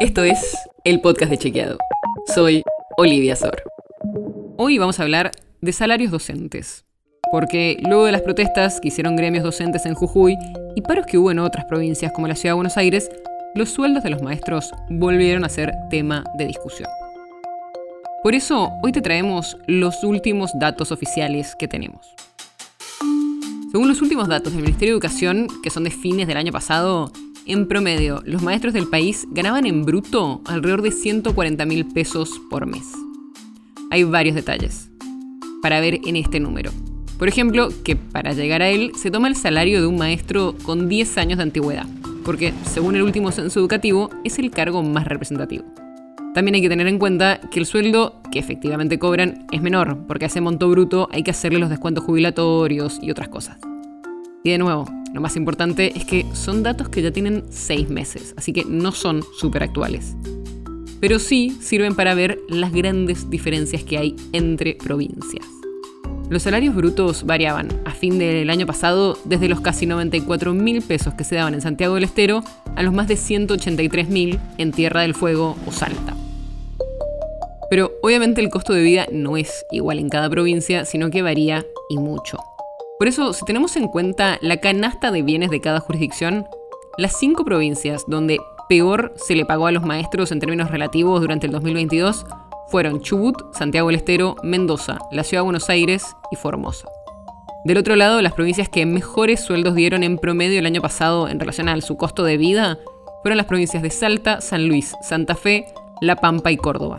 Esto es el podcast de Chequeado. Soy Olivia Sor. Hoy vamos a hablar de salarios docentes. Porque luego de las protestas que hicieron gremios docentes en Jujuy y paros que hubo en otras provincias como la Ciudad de Buenos Aires, los sueldos de los maestros volvieron a ser tema de discusión. Por eso, hoy te traemos los últimos datos oficiales que tenemos. Según los últimos datos del Ministerio de Educación, que son de fines del año pasado, en promedio, los maestros del país ganaban en bruto alrededor de 140 mil pesos por mes. Hay varios detalles para ver en este número. Por ejemplo, que para llegar a él se toma el salario de un maestro con 10 años de antigüedad, porque según el último censo educativo es el cargo más representativo. También hay que tener en cuenta que el sueldo que efectivamente cobran es menor, porque a ese monto bruto hay que hacerle los descuentos jubilatorios y otras cosas. Y de nuevo, lo más importante es que son datos que ya tienen seis meses, así que no son súper actuales. Pero sí sirven para ver las grandes diferencias que hay entre provincias. Los salarios brutos variaban a fin del año pasado desde los casi 94 mil pesos que se daban en Santiago del Estero a los más de 183 mil en Tierra del Fuego o Salta. Pero obviamente el costo de vida no es igual en cada provincia, sino que varía y mucho. Por eso, si tenemos en cuenta la canasta de bienes de cada jurisdicción, las cinco provincias donde peor se le pagó a los maestros en términos relativos durante el 2022 fueron Chubut, Santiago del Estero, Mendoza, la Ciudad de Buenos Aires y Formosa. Del otro lado, las provincias que mejores sueldos dieron en promedio el año pasado en relación a su costo de vida fueron las provincias de Salta, San Luis, Santa Fe, La Pampa y Córdoba.